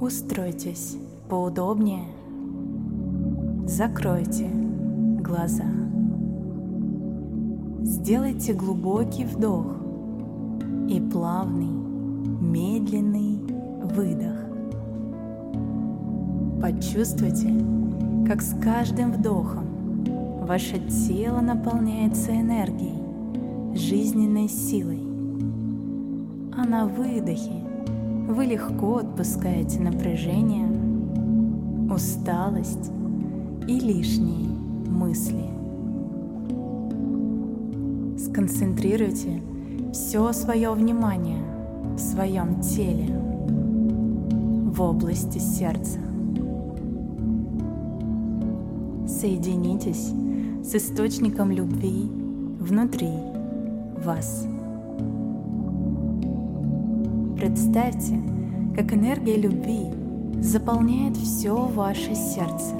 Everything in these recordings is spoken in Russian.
Устройтесь поудобнее, закройте глаза. Сделайте глубокий вдох и плавный, медленный выдох. Почувствуйте, как с каждым вдохом ваше тело наполняется энергией, жизненной силой. А на выдохе вы легко отпускаете напряжение, усталость и лишние мысли. Сконцентрируйте все свое внимание в своем теле, в области сердца. Соединитесь с источником любви внутри вас. Представьте, как энергия любви заполняет все ваше сердце,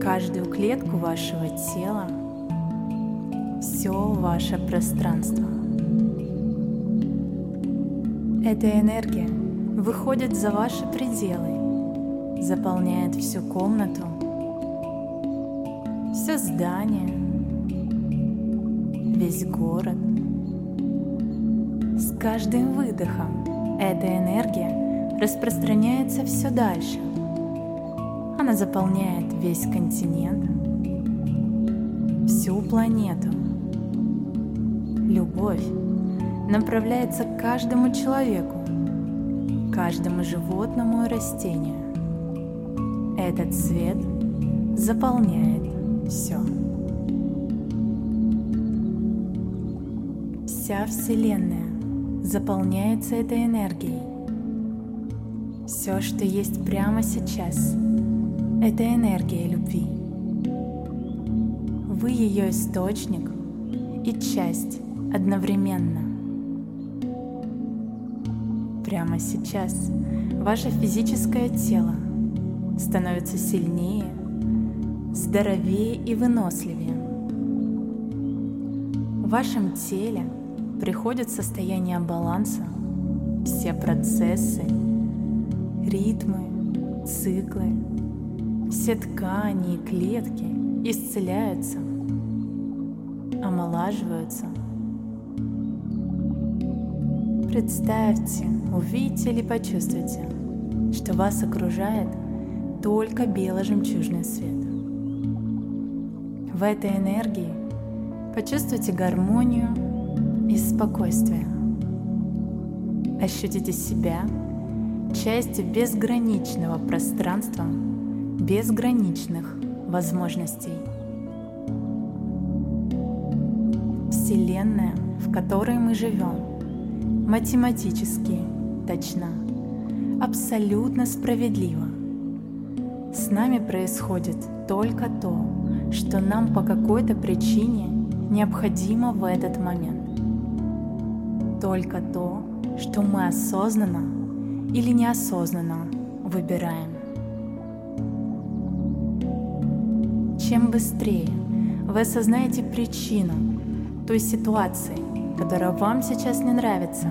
каждую клетку вашего тела, все ваше пространство. Эта энергия выходит за ваши пределы, заполняет всю комнату, все здание, весь город, каждым выдохом эта энергия распространяется все дальше. Она заполняет весь континент, всю планету. Любовь направляется к каждому человеку, каждому животному и растению. Этот свет заполняет все. Вся Вселенная заполняется этой энергией. Все, что есть прямо сейчас, это энергия любви. Вы ее источник и часть одновременно. Прямо сейчас ваше физическое тело становится сильнее, здоровее и выносливее. В вашем теле – приходит состояние баланса, все процессы, ритмы, циклы, все ткани и клетки исцеляются, омолаживаются. Представьте, увидите или почувствуйте, что вас окружает только бело-жемчужный свет. В этой энергии почувствуйте гармонию и спокойствия. Ощутите себя частью безграничного пространства, безграничных возможностей. Вселенная, в которой мы живем, математически точна, абсолютно справедлива. С нами происходит только то, что нам по какой-то причине необходимо в этот момент только то, что мы осознанно или неосознанно выбираем. Чем быстрее вы осознаете причину той ситуации, которая вам сейчас не нравится,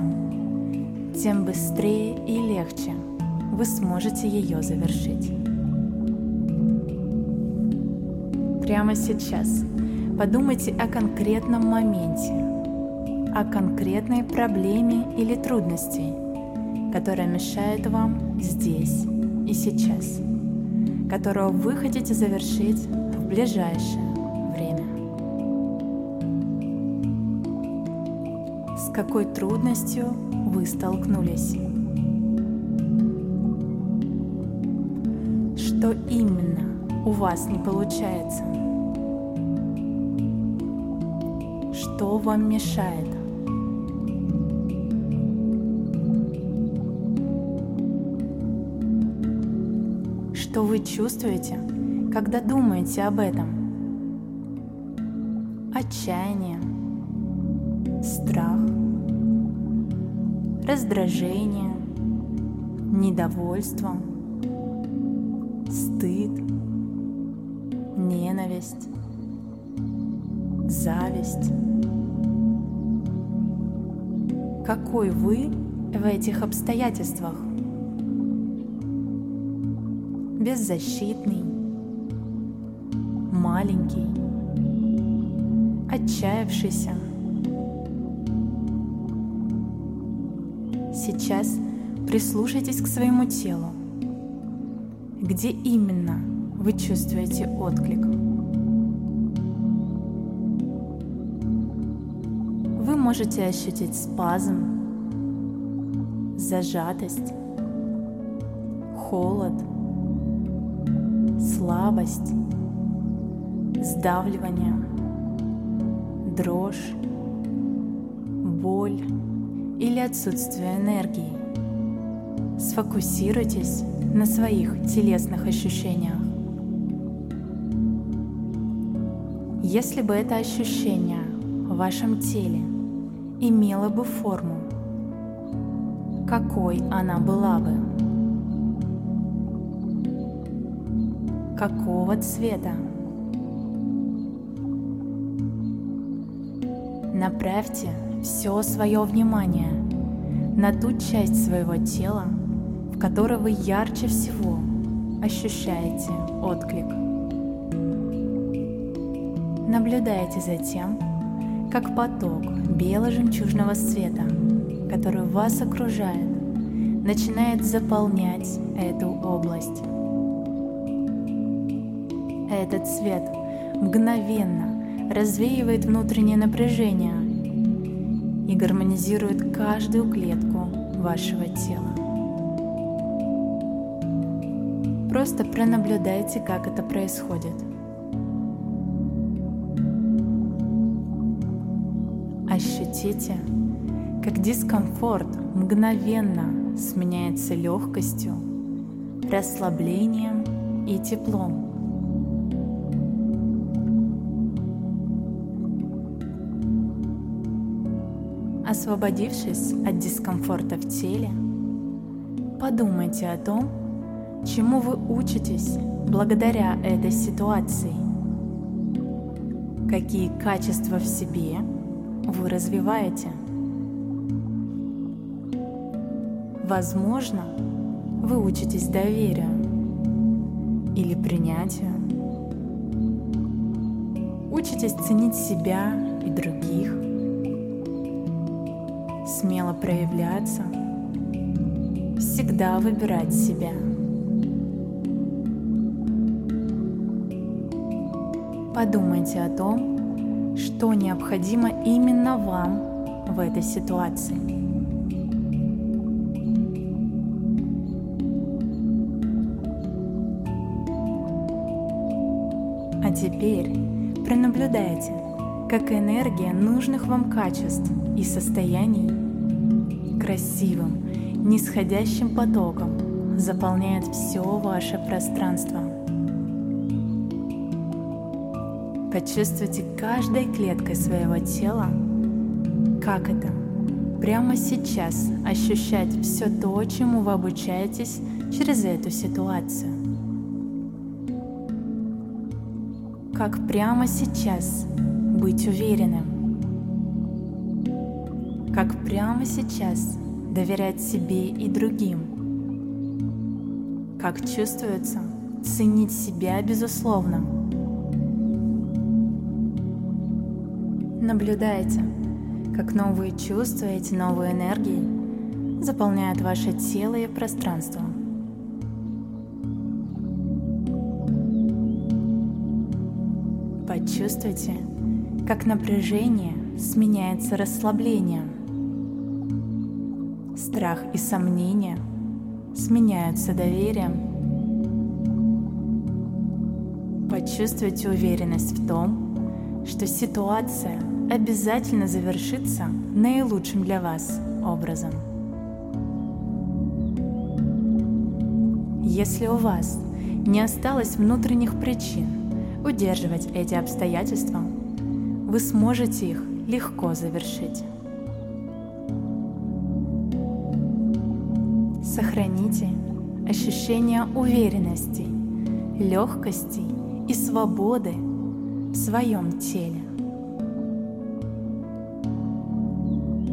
тем быстрее и легче вы сможете ее завершить. Прямо сейчас подумайте о конкретном моменте, о конкретной проблеме или трудности, которая мешает вам здесь и сейчас, которую вы хотите завершить в ближайшее время. С какой трудностью вы столкнулись? Что именно у вас не получается? Что вам мешает? Что вы чувствуете, когда думаете об этом? Отчаяние, страх, раздражение, недовольство, стыд, ненависть, зависть. Какой вы в этих обстоятельствах? Беззащитный, маленький, отчаявшийся. Сейчас прислушайтесь к своему телу. Где именно вы чувствуете отклик? Вы можете ощутить спазм, зажатость, холод, слабость, сдавливание, дрожь, боль или отсутствие энергии. Сфокусируйтесь на своих телесных ощущениях. Если бы это ощущение в вашем теле имело бы форму, какой она была бы? Какого цвета? Направьте все свое внимание на ту часть своего тела, в которой вы ярче всего ощущаете отклик. Наблюдайте за тем, как поток бело-жемчужного света, который вас окружает, начинает заполнять эту область. Этот свет мгновенно развеивает внутреннее напряжение и гармонизирует каждую клетку вашего тела. Просто пронаблюдайте, как это происходит. Ощутите, как дискомфорт мгновенно сменяется легкостью, расслаблением и теплом. Освободившись от дискомфорта в теле, подумайте о том, чему вы учитесь благодаря этой ситуации. Какие качества в себе вы развиваете? Возможно, вы учитесь доверию или принятию. Учитесь ценить себя и других смело проявляться, всегда выбирать себя. Подумайте о том, что необходимо именно вам в этой ситуации. А теперь пронаблюдайте, как энергия нужных вам качеств и состояний красивым, нисходящим потоком заполняет все ваше пространство. Почувствуйте каждой клеткой своего тела, как это прямо сейчас ощущать все то, чему вы обучаетесь через эту ситуацию. Как прямо сейчас быть уверенным, как прямо сейчас доверять себе и другим, как чувствуется ценить себя безусловно. Наблюдайте, как новые чувства, эти новые энергии заполняют ваше тело и пространство. Почувствуйте, как напряжение сменяется расслаблением страх и сомнения сменяются доверием. Почувствуйте уверенность в том, что ситуация обязательно завершится наилучшим для вас образом. Если у вас не осталось внутренних причин удерживать эти обстоятельства, вы сможете их легко завершить. Сохраните ощущение уверенности, легкости и свободы в своем теле.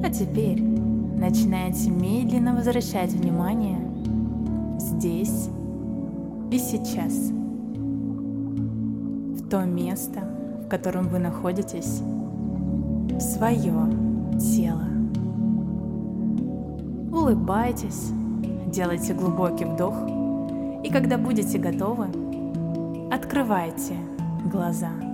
А теперь начинайте медленно возвращать внимание здесь и сейчас. В то место, в котором вы находитесь, в свое тело. Улыбайтесь, делайте глубокий вдох, и когда будете готовы, открывайте глаза.